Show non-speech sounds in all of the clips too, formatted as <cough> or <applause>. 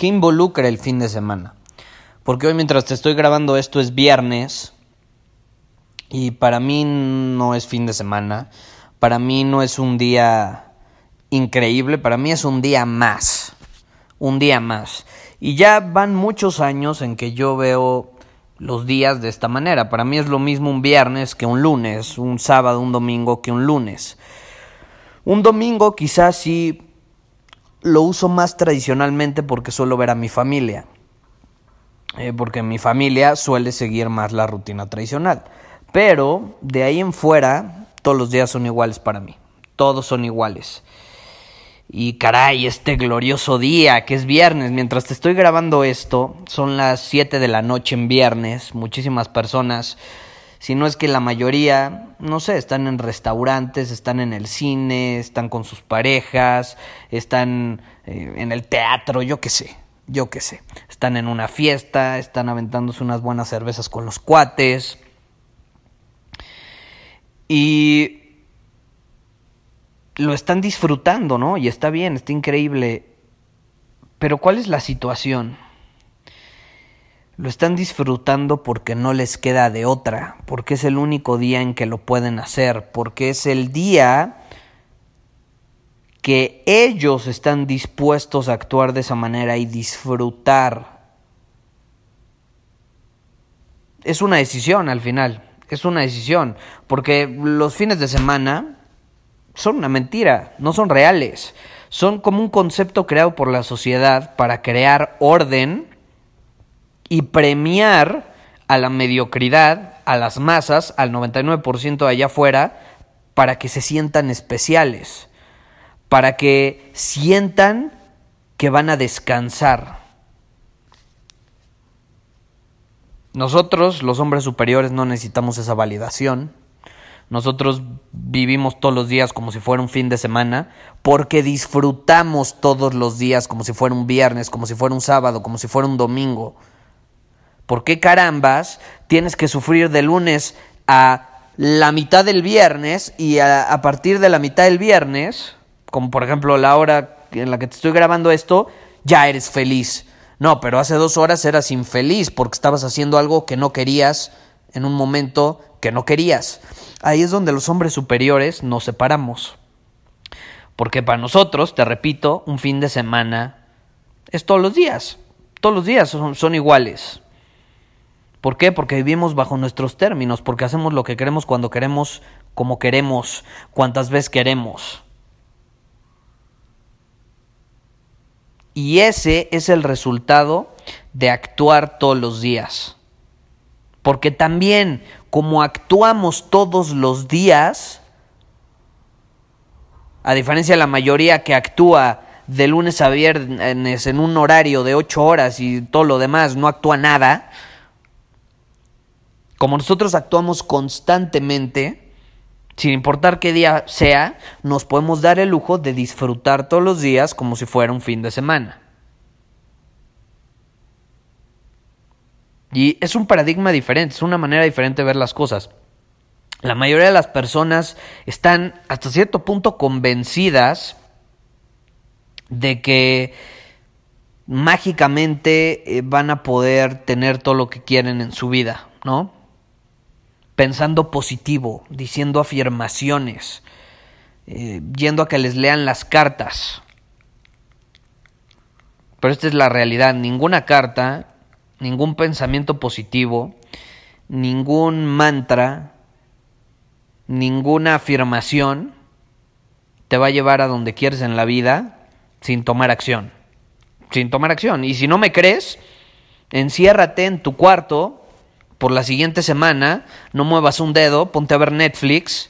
¿Qué involucra el fin de semana? Porque hoy mientras te estoy grabando esto es viernes y para mí no es fin de semana, para mí no es un día increíble, para mí es un día más, un día más. Y ya van muchos años en que yo veo los días de esta manera. Para mí es lo mismo un viernes que un lunes, un sábado, un domingo que un lunes. Un domingo quizás sí lo uso más tradicionalmente porque suelo ver a mi familia. Eh, porque mi familia suele seguir más la rutina tradicional. Pero de ahí en fuera, todos los días son iguales para mí. Todos son iguales. Y caray, este glorioso día que es viernes, mientras te estoy grabando esto, son las 7 de la noche en viernes, muchísimas personas, si no es que la mayoría, no sé, están en restaurantes, están en el cine, están con sus parejas, están eh, en el teatro, yo qué sé, yo qué sé, están en una fiesta, están aventándose unas buenas cervezas con los cuates. Y lo están disfrutando, ¿no? Y está bien, está increíble. Pero ¿cuál es la situación? Lo están disfrutando porque no les queda de otra, porque es el único día en que lo pueden hacer, porque es el día que ellos están dispuestos a actuar de esa manera y disfrutar. Es una decisión al final, es una decisión, porque los fines de semana son una mentira, no son reales. Son como un concepto creado por la sociedad para crear orden y premiar a la mediocridad, a las masas, al 99% de allá afuera, para que se sientan especiales, para que sientan que van a descansar. Nosotros, los hombres superiores, no necesitamos esa validación. Nosotros vivimos todos los días como si fuera un fin de semana, porque disfrutamos todos los días como si fuera un viernes, como si fuera un sábado, como si fuera un domingo. ¿Por qué carambas tienes que sufrir de lunes a la mitad del viernes y a, partir de la mitad del viernes, como por ejemplo la hora en la que te estoy grabando esto, ya eres feliz? No, pero hace dos horas eras infeliz porque estabas haciendo algo que no querías en un momento que no querías. Ahí es donde los hombres superiores nos separamos. Porque para nosotros, te repito, un fin de semana es todos los días. Todos los días son, iguales. ¿Por qué? Porque vivimos bajo nuestros términos, porque hacemos lo que queremos cuando queremos, como queremos, cuantas veces queremos. Y ese es el resultado de actuar todos los días. Porque también como actuamos todos los días, a diferencia de la mayoría que actúa de lunes a viernes en un horario de ocho horas y todo lo demás no actúa nada, como nosotros actuamos constantemente, sin importar qué día sea, nos podemos dar el lujo de disfrutar todos los días como si fuera un fin de semana. Y es un paradigma diferente, es una manera diferente de ver las cosas. La mayoría de las personas están hasta cierto punto convencidas de que mágicamente eh, van a poder tener todo lo que quieren en su vida, ¿no? Pensando positivo, diciendo afirmaciones, eh, yendo a que les lean las cartas. pero esta es la realidad. Ninguna carta, ningún pensamiento positivo, ningún mantra, ninguna afirmación te va a llevar a donde quieres en la vida sin tomar acción. Sin tomar acción. Y si no me crees, enciérrate en tu cuarto por la siguiente semana, no muevas un dedo, ponte a ver Netflix,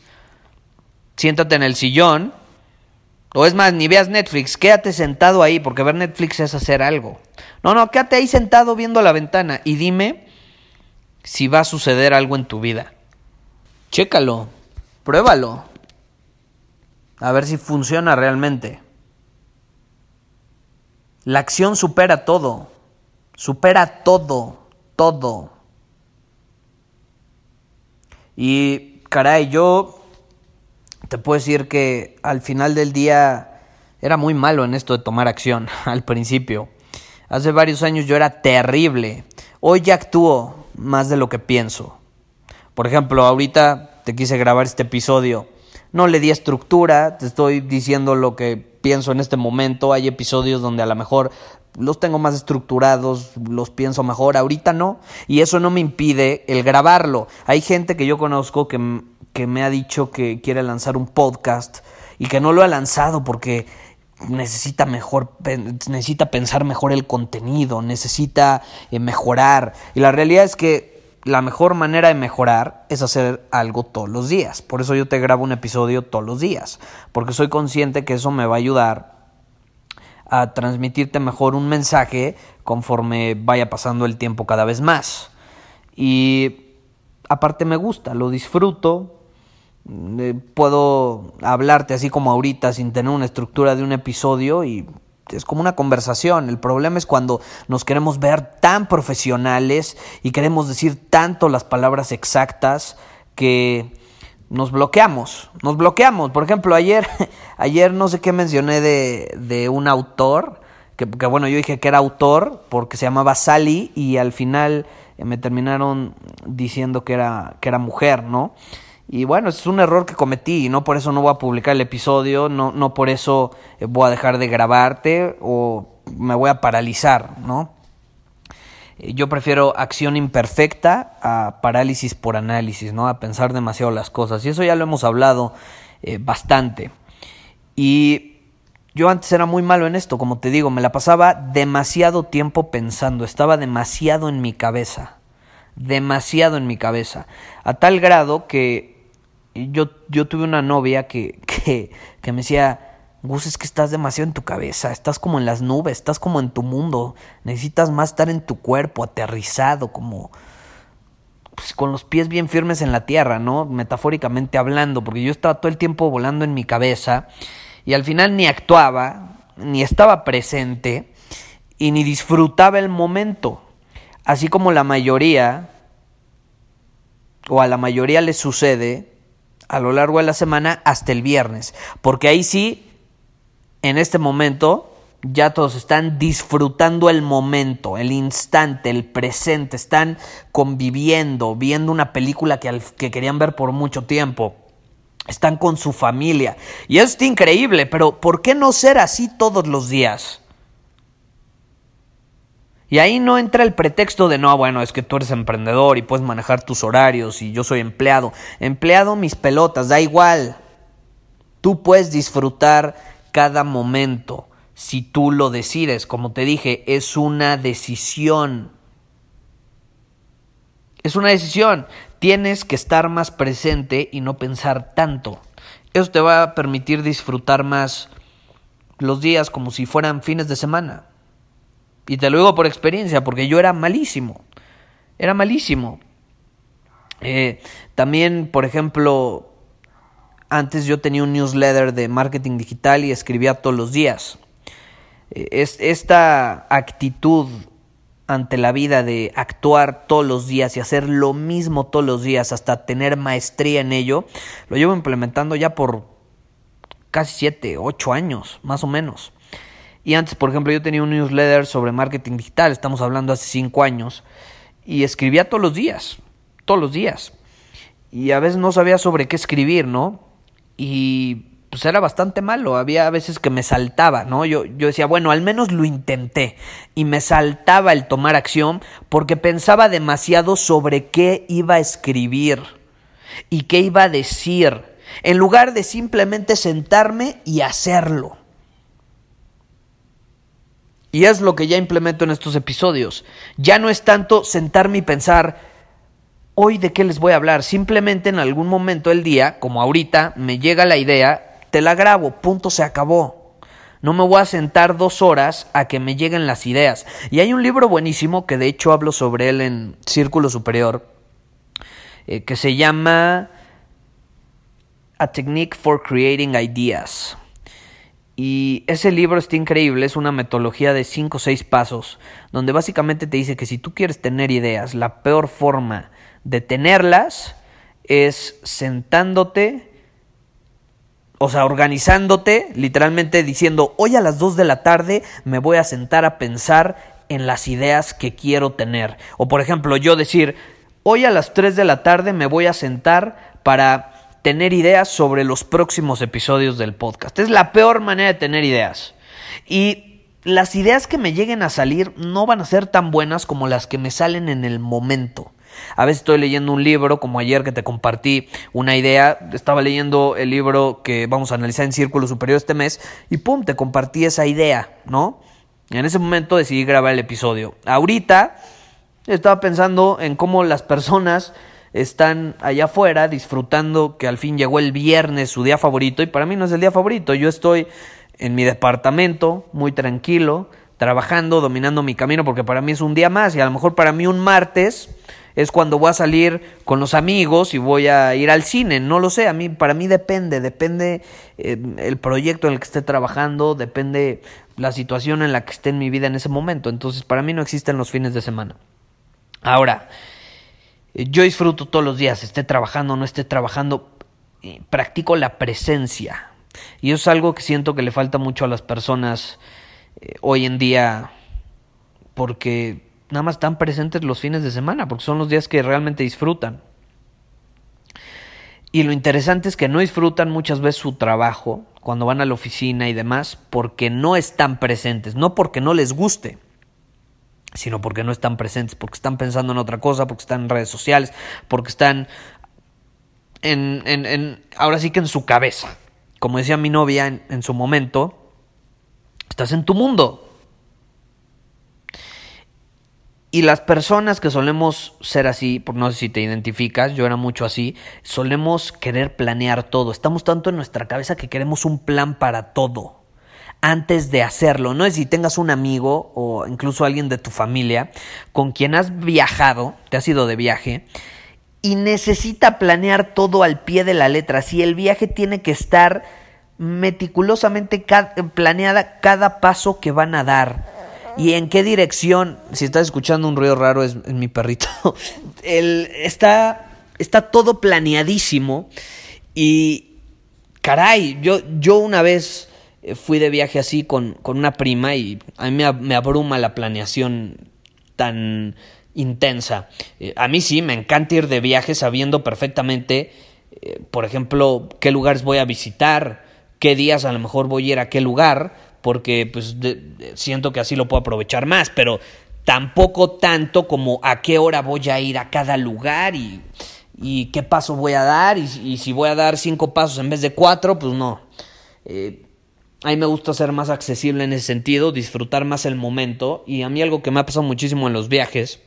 siéntate en el sillón, o es más, ni veas Netflix, quédate sentado ahí, porque ver Netflix es hacer algo. No, no, quédate ahí sentado viendo la ventana y dime si va a suceder algo en tu vida. Chécalo, pruébalo, a ver si funciona realmente. La acción supera todo, supera todo, todo. Y caray, yo te puedo decir que al final del día era muy malo en esto de tomar acción <laughs> al principio. Hace varios años yo era terrible. Hoy ya actúo más de lo que pienso. Por ejemplo, ahorita te quise grabar este episodio. No le di estructura, te estoy diciendo lo que pienso en este momento. Hay episodios donde a lo mejor los tengo más estructurados, los pienso mejor, ahorita no. Y eso no me impide el grabarlo. Hay gente que yo conozco que que me ha dicho que quiere lanzar un podcast y que no lo ha lanzado porque necesita mejor necesita pensar mejor el contenido, necesita eh, mejorar y la realidad es que la mejor manera de mejorar es hacer algo todos los días. Por eso yo te grabo un episodio todos los días, porque soy consciente que eso me va a ayudar a transmitirte mejor un mensaje conforme vaya pasando el tiempo cada vez más. Y aparte me gusta, lo disfruto, eh, puedo hablarte así como ahorita sin tener una estructura de un episodio y es como una conversación. El problema es cuando nos queremos ver tan profesionales y queremos decir tanto las palabras exactas que nos bloqueamos, nos bloqueamos. Por ejemplo, ayer, <laughs> ayer no sé qué mencioné de, de un autor, que, que, bueno, yo dije que era autor porque se llamaba Sally y al final me terminaron diciendo que era, que era mujer, ¿no? Y bueno, es un error que cometí y no por eso no voy a publicar el episodio, no, no por eso eh, voy a dejar de grabarte o me voy a paralizar, ¿no? Eh, yo prefiero acción imperfecta a parálisis por análisis, ¿no? A pensar demasiado las cosas. Y eso ya lo hemos hablado eh, bastante. Y yo antes era muy malo en esto, como te digo, me la pasaba demasiado tiempo pensando, estaba demasiado en mi cabeza, demasiado en mi cabeza, a tal grado que yo, yo tuve una novia que, que, que me decía, Gus, es que estás demasiado en tu cabeza, estás como en las nubes, estás como en tu mundo, necesitas más estar en tu cuerpo, aterrizado, como pues, con los pies bien firmes en la tierra, ¿no? Metafóricamente hablando, porque yo estaba todo el tiempo volando en mi cabeza y al final ni actuaba, ni estaba presente y ni disfrutaba el momento, así como la mayoría, o a la mayoría le sucede, a lo largo de la semana hasta el viernes. Porque ahí sí, en este momento, ya todos están disfrutando el momento, el instante, el presente, están conviviendo, viendo una película que, que querían ver por mucho tiempo. Están con su familia. Y eso está increíble, pero ¿por qué no ser así todos los días? Y ahí no entra el pretexto de no, bueno, es que tú eres emprendedor y puedes manejar tus horarios y yo soy empleado. Empleado mis pelotas, da igual. Tú puedes disfrutar cada momento si tú lo decides. Como te dije, es una decisión. Es una decisión. Tienes que estar más presente y no pensar tanto. Eso te va a permitir disfrutar más los días como si fueran fines de semana. Y te lo digo por experiencia, porque yo era malísimo. Era malísimo. Eh, también, por ejemplo, antes yo tenía un newsletter de marketing digital y escribía todos los días. Eh, es, esta actitud ante la vida de actuar todos los días y hacer lo mismo todos los días hasta tener maestría en ello, lo llevo implementando ya por casi 7, 8 años, más o menos. Y antes, por ejemplo, yo tenía un newsletter sobre marketing digital, estamos hablando hace cinco años, y escribía todos los días, todos los días. Y a veces no sabía sobre qué escribir, ¿no? Y pues era bastante malo. Había veces que me saltaba, ¿no? Yo, yo decía, bueno, al menos lo intenté. Y me saltaba el tomar acción porque pensaba demasiado sobre qué iba a escribir y qué iba a decir, en lugar de simplemente sentarme y hacerlo. Y es lo que ya implemento en estos episodios. Ya no es tanto sentarme y pensar, hoy de qué les voy a hablar. Simplemente en algún momento del día, como ahorita, me llega la idea, te la grabo, punto, se acabó. No me voy a sentar dos horas a que me lleguen las ideas. Y hay un libro buenísimo que de hecho hablo sobre él en Círculo Superior, eh, que se llama A Technique for Creating Ideas. Y ese libro está increíble, es una metodología de 5 o 6 pasos, donde básicamente te dice que si tú quieres tener ideas, la peor forma de tenerlas es sentándote, o sea, organizándote, literalmente diciendo, hoy a las 2 de la tarde me voy a sentar a pensar en las ideas que quiero tener. O por ejemplo, yo decir, hoy a las 3 de la tarde me voy a sentar para tener ideas sobre los próximos episodios del podcast. Es la peor manera de tener ideas. Y las ideas que me lleguen a salir no van a ser tan buenas como las que me salen en el momento. A veces estoy leyendo un libro, como ayer que te compartí una idea, estaba leyendo el libro que vamos a analizar en Círculo Superior este mes y pum, te compartí esa idea, ¿no? en ese momento decidí grabar el episodio. Ahorita estaba pensando en cómo las personas están allá afuera disfrutando que al fin llegó el viernes, su día favorito, y para mí no es el día favorito, yo estoy en mi departamento, muy tranquilo, trabajando, dominando mi camino, porque para mí es un día más, y a lo mejor para mí un martes es cuando voy a salir con los amigos y voy a ir al cine, no lo sé, a mí para mí depende, depende eh, el proyecto en el que esté trabajando, depende la situación en la que esté en mi vida en ese momento, entonces para mí no existen los fines de semana. Ahora, yo disfruto todos los días, esté trabajando o no esté trabajando, eh, practico la presencia. Y es algo que siento que le falta mucho a las personas eh, hoy en día porque nada más están presentes los fines de semana, porque son los días que realmente disfrutan. Y lo interesante es que no disfrutan muchas veces su trabajo cuando van a la oficina y demás porque no están presentes, no porque no les guste sino porque no están presentes, porque están pensando en otra cosa, porque están en redes sociales, porque están en, en, en ahora sí que en su cabeza. Como decía mi novia en, en su momento, estás en tu mundo. Y las personas que solemos ser así, por no sé si te identificas, yo era mucho así, solemos querer planear todo. Estamos tanto en nuestra cabeza que queremos un plan para todo antes de hacerlo. No es si tengas un amigo o incluso alguien de tu familia con quien has viajado, te has ido de viaje, y necesita planear todo al pie de la letra. Si el viaje tiene que estar meticulosamente planeada cada paso que van a dar. ¿Y en qué dirección? Si estás escuchando un ruido raro es, mi perrito. <laughs> El, está, está todo planeadísimo. Y caray, yo, yo una vez fui de viaje así con, con una prima y a mí me, abruma la planeación tan intensa. Eh, a mí sí, me encanta ir de viaje sabiendo perfectamente, eh, por ejemplo, qué lugares voy a visitar, qué días a lo mejor voy a ir a qué lugar, porque pues siento que así lo puedo aprovechar más, pero tampoco tanto como a qué hora voy a ir a cada lugar y, y qué paso voy a dar y, si voy a dar cinco pasos en vez de cuatro, pues no. A mí me gusta ser más accesible en ese sentido, disfrutar más el momento. Y a mí algo que me ha pasado muchísimo en los viajes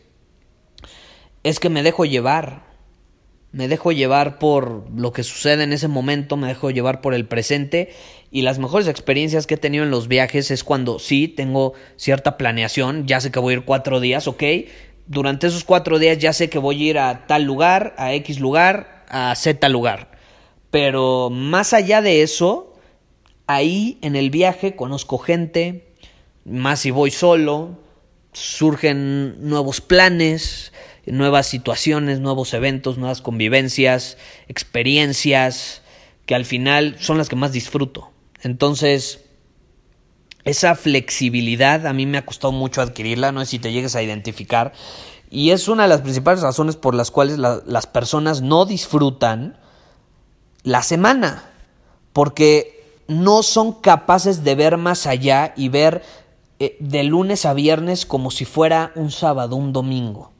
es que me dejo llevar. Me dejo llevar por lo que sucede en ese momento, me dejo llevar por el presente. Y las mejores experiencias que he tenido en los viajes es cuando sí tengo cierta planeación, ya sé que voy a ir cuatro días, ok. Durante esos cuatro días ya sé que voy a ir a tal lugar, a X lugar, a Z lugar. Pero más allá de eso, ahí en el viaje conozco gente, más si voy solo, surgen nuevos planes, nuevas situaciones, nuevos eventos, nuevas convivencias, experiencias, que al final son las que más disfruto. Entonces, esa flexibilidad a mí me ha costado mucho adquirirla, no sé si te llegues a identificar, y es una de las principales razones por las cuales las personas no disfrutan la semana porque no son capaces de ver más allá y ver eh, de lunes a viernes como si fuera un sábado, un domingo.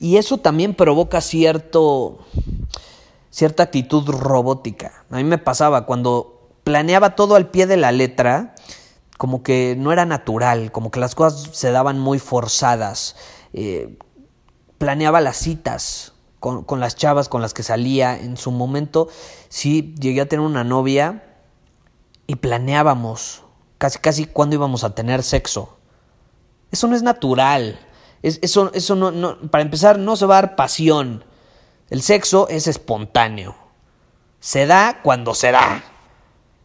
Y eso también provoca cierto, cierta actitud robótica. A mí me pasaba cuando planeaba todo al pie de la letra, como que no era natural, como que las cosas se daban muy forzadas. Eh, planeaba las citas con, con, las chavas con las que salía. En su momento sí llegué a tener una novia y planeábamos casi casi cuándo íbamos a tener sexo. Eso no es natural. eso eso no, no, para empezar, no se va a dar pasión. El sexo es espontáneo. Se da cuando se da.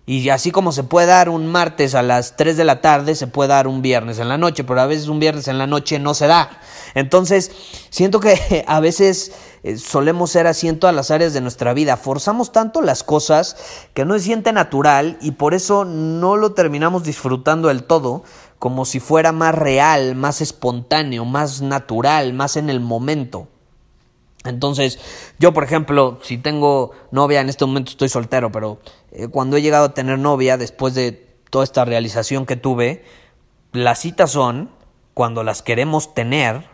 Y así como se puede dar un martes a las 3 de la tarde, se puede dar un viernes en la noche, pero a veces un viernes en la noche no se da. Entonces, siento que <laughs> a veces eh, solemos ser así en todas las áreas de nuestra vida. Forzamos tanto las cosas que no se siente natural y por eso no lo terminamos disfrutando del todo, como si fuera más real, más espontáneo, más natural, más en el momento. Entonces, yo, por ejemplo, si tengo novia, en este momento estoy soltero, pero eh, cuando he llegado a tener novia, después de toda esta realización que tuve, las citas son cuando las queremos tener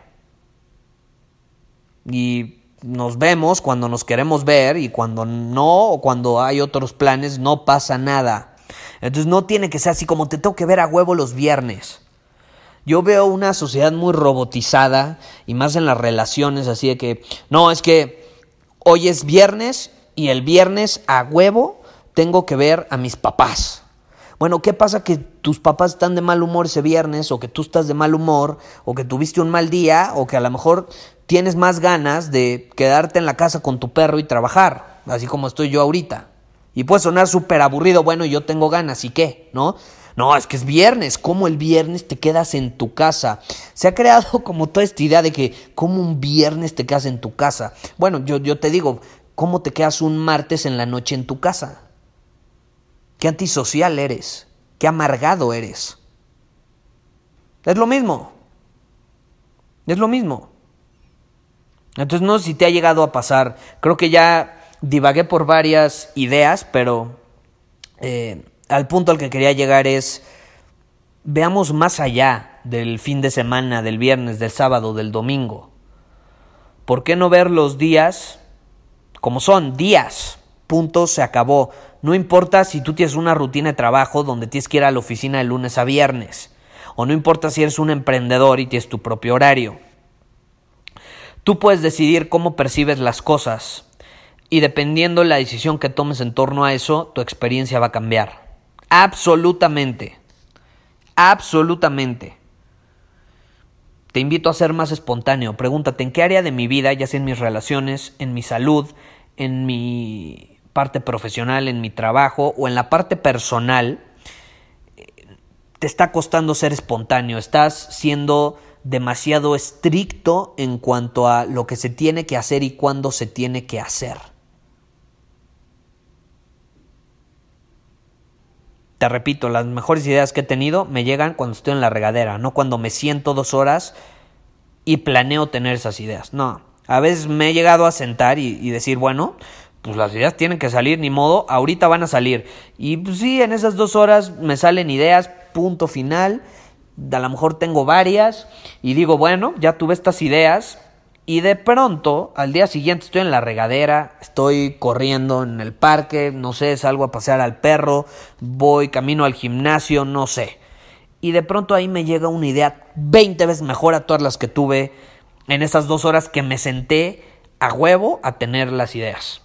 y nos vemos cuando nos queremos ver y cuando no, o cuando hay otros planes, no pasa nada. Entonces no tiene que ser así como te tengo que ver a huevo los viernes. Yo veo una sociedad muy robotizada y más en las relaciones, así de que, no, es que hoy es viernes y el viernes a huevo tengo que ver a mis papás. Bueno, ¿qué pasa que tus papás están de mal humor ese viernes o que tú estás de mal humor o que tuviste un mal día o que a lo mejor tienes más ganas de quedarte en la casa con tu perro y trabajar, así como estoy yo ahorita? Y puede sonar súper aburrido, bueno, yo tengo ganas, ¿y qué? ¿No? No, es que es viernes. ¿Cómo el viernes te quedas en tu casa? Se ha creado <laughs> como toda esta idea de que, ¿cómo un viernes te quedas en tu casa? Bueno, yo, yo te digo, ¿cómo te quedas un martes en la noche en tu casa? Qué antisocial eres. Qué amargado eres. Es lo mismo. Es lo mismo. Entonces no sé si te ha llegado a pasar. Creo que ya divagué por varias ideas, pero eh, al punto al que quería llegar es, veamos más allá del fin de semana, del viernes, del sábado, del domingo. ¿Por qué no ver los días como son? Días. Punto, se acabó. No importa si tú tienes una rutina de trabajo donde tienes que ir a la oficina de lunes a viernes. O no importa si eres un emprendedor y tienes tu propio horario. Tú puedes decidir cómo percibes las cosas. Y dependiendo la decisión que tomes en torno a eso, tu experiencia va a cambiar. Absolutamente. Absolutamente. Te invito a ser más espontáneo. Pregúntate en qué área de mi vida, ya sea en mis relaciones, en mi salud, en mi parte profesional, en mi trabajo o en la parte personal, te está costando ser espontáneo. Estás siendo demasiado estricto en cuanto a lo que se tiene que hacer y cuándo se tiene que hacer. Te repito, las mejores ideas que he tenido me llegan cuando estoy en la regadera, no cuando me siento dos horas y planeo tener esas ideas. No, a veces me he llegado a sentar y, decir, bueno, pues las ideas tienen que salir, ni modo, ahorita van a salir. Y pues sí, en esas dos horas me salen ideas, punto final. A lo mejor tengo varias y digo, bueno, ya tuve estas ideas, y de pronto, al día siguiente estoy en la regadera, estoy corriendo en el parque, no sé, salgo a pasear al perro, voy camino al gimnasio, no sé. Y de pronto ahí me llega una idea 20 veces mejor a todas las que tuve en esas dos horas que me senté a huevo a tener las ideas.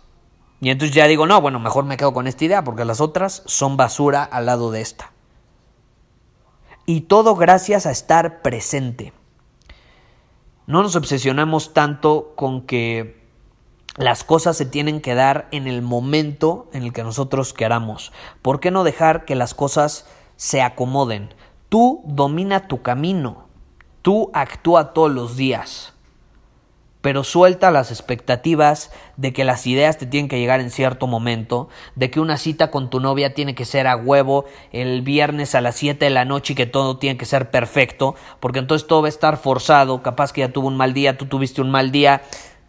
Y entonces ya digo, no, bueno, mejor me quedo con esta idea porque las otras son basura al lado de esta. Y todo gracias a estar presente. No nos obsesionamos tanto con que las cosas se tienen que dar en el momento en el que nosotros queramos. ¿Por qué no dejar que las cosas se acomoden? Tú domina tu camino. Tú actúa todos los días pero suelta las expectativas de que las ideas te tienen que llegar en cierto momento, de que una cita con tu novia tiene que ser a huevo el viernes a las 7 de la noche y que todo tiene que ser perfecto, porque entonces todo va a estar forzado, capaz que ya tuvo un mal día, tú tuviste un mal día.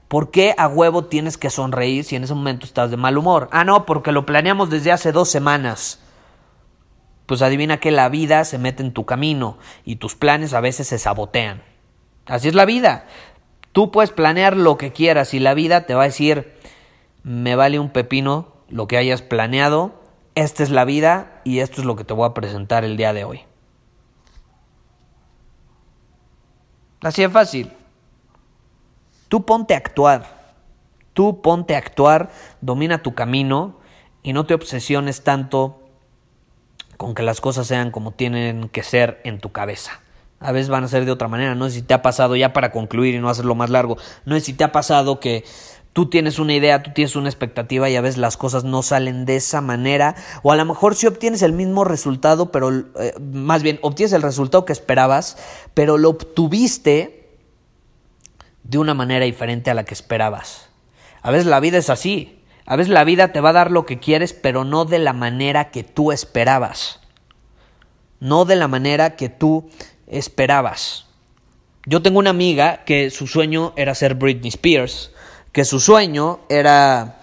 ¿Por qué a huevo tienes que sonreír si en ese momento estás de mal humor? Ah, no, porque lo planeamos desde hace dos semanas. Pues adivina que la vida se mete en tu camino y tus planes a veces se sabotean. Así es la vida. Tú puedes planear lo que quieras y la vida te va a decir, me vale un pepino lo que hayas planeado, esta es la vida y esto es lo que te voy a presentar el día de hoy. Así de fácil. Tú ponte a actuar. Tú ponte a actuar, domina tu camino y no te obsesiones tanto con que las cosas sean como tienen que ser en tu cabeza. A veces van a ser de otra manera. No sé si te ha pasado, ya para concluir y no hacerlo más largo, no sé si te ha pasado que tú tienes una idea, tú tienes una expectativa y a veces las cosas no salen de esa manera. O a lo mejor si obtienes el mismo resultado, pero eh, más bien obtienes el resultado que esperabas, pero lo obtuviste de una manera diferente a la que esperabas. A veces la vida es así. A veces la vida te va a dar lo que quieres, pero no de la manera que tú esperabas. No de la manera que tú esperabas. Yo tengo una amiga que su sueño era ser Britney Spears, que su sueño era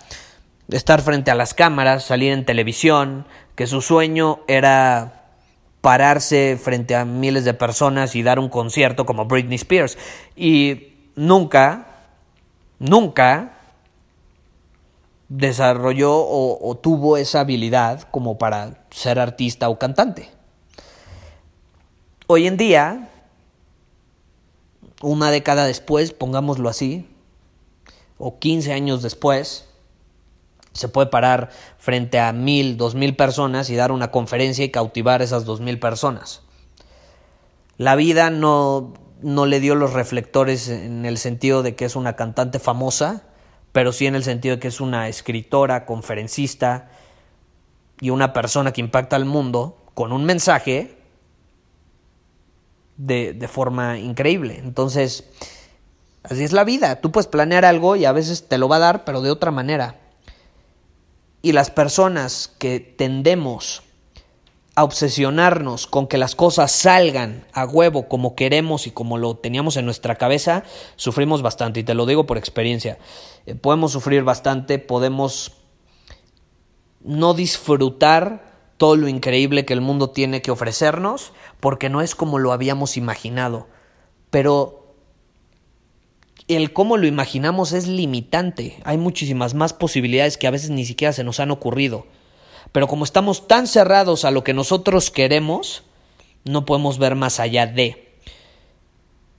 estar frente a las cámaras, salir en televisión, que su sueño era pararse frente a miles de personas y dar un concierto como Britney Spears. Y nunca, nunca desarrolló o, tuvo esa habilidad como para ser artista o cantante. Hoy en día, una década después, pongámoslo así, o 15 años después, se puede parar frente a mil, dos mil personas y dar una conferencia y cautivar esas dos mil personas. La vida no no le dio los reflectores en el sentido de que es una cantante famosa, pero sí en el sentido de que es una escritora, conferencista y una persona que impacta al mundo con un mensaje de, de forma increíble. Entonces, así es la vida. Tú puedes planear algo y a veces te lo va a dar, pero de otra manera. Y las personas que tendemos a obsesionarnos con que las cosas salgan a huevo como queremos y como lo teníamos en nuestra cabeza, sufrimos bastante. Y te lo digo por experiencia. Eh, podemos sufrir bastante, podemos no disfrutar todo lo increíble que el mundo tiene que ofrecernos, porque no es como lo habíamos imaginado. Pero el cómo lo imaginamos es limitante. Hay muchísimas más posibilidades que a veces ni siquiera se nos han ocurrido. Pero como estamos tan cerrados a lo que nosotros queremos, no podemos ver más allá de.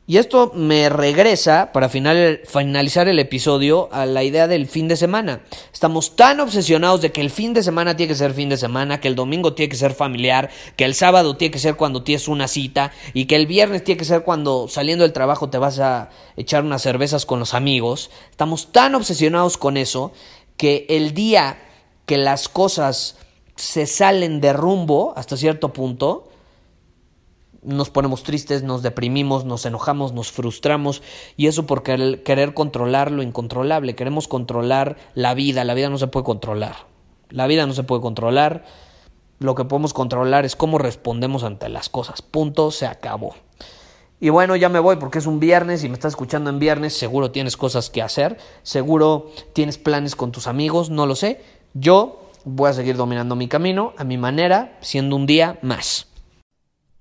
Y esto me regresa, para finalizar el episodio, a la idea del fin de semana. Estamos tan obsesionados de que el fin de semana tiene que ser fin de semana, que el domingo tiene que ser familiar, que el sábado tiene que ser cuando tienes una cita y que el viernes tiene que ser cuando saliendo del trabajo te vas a echar unas cervezas con los amigos. Estamos tan obsesionados con eso que el día que las cosas se salen de rumbo hasta cierto punto, nos ponemos tristes, nos deprimimos, nos enojamos, nos frustramos y eso por querer controlar lo incontrolable. Queremos controlar la vida, la vida no se puede controlar. La vida no se puede controlar. Lo que podemos controlar es cómo respondemos ante las cosas. Punto, se acabó. Y bueno, ya me voy porque es un viernes y me estás escuchando en viernes, seguro tienes cosas que hacer, seguro tienes planes con tus amigos, no lo sé. Yo voy a seguir dominando mi camino a mi manera, siendo un día más.